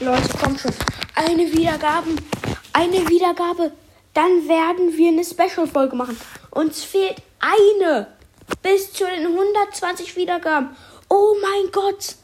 Leute, kommt schon. Eine Wiedergabe. Eine Wiedergabe. Dann werden wir eine Special-Folge machen. Uns fehlt eine. Bis zu den 120 Wiedergaben. Oh mein Gott.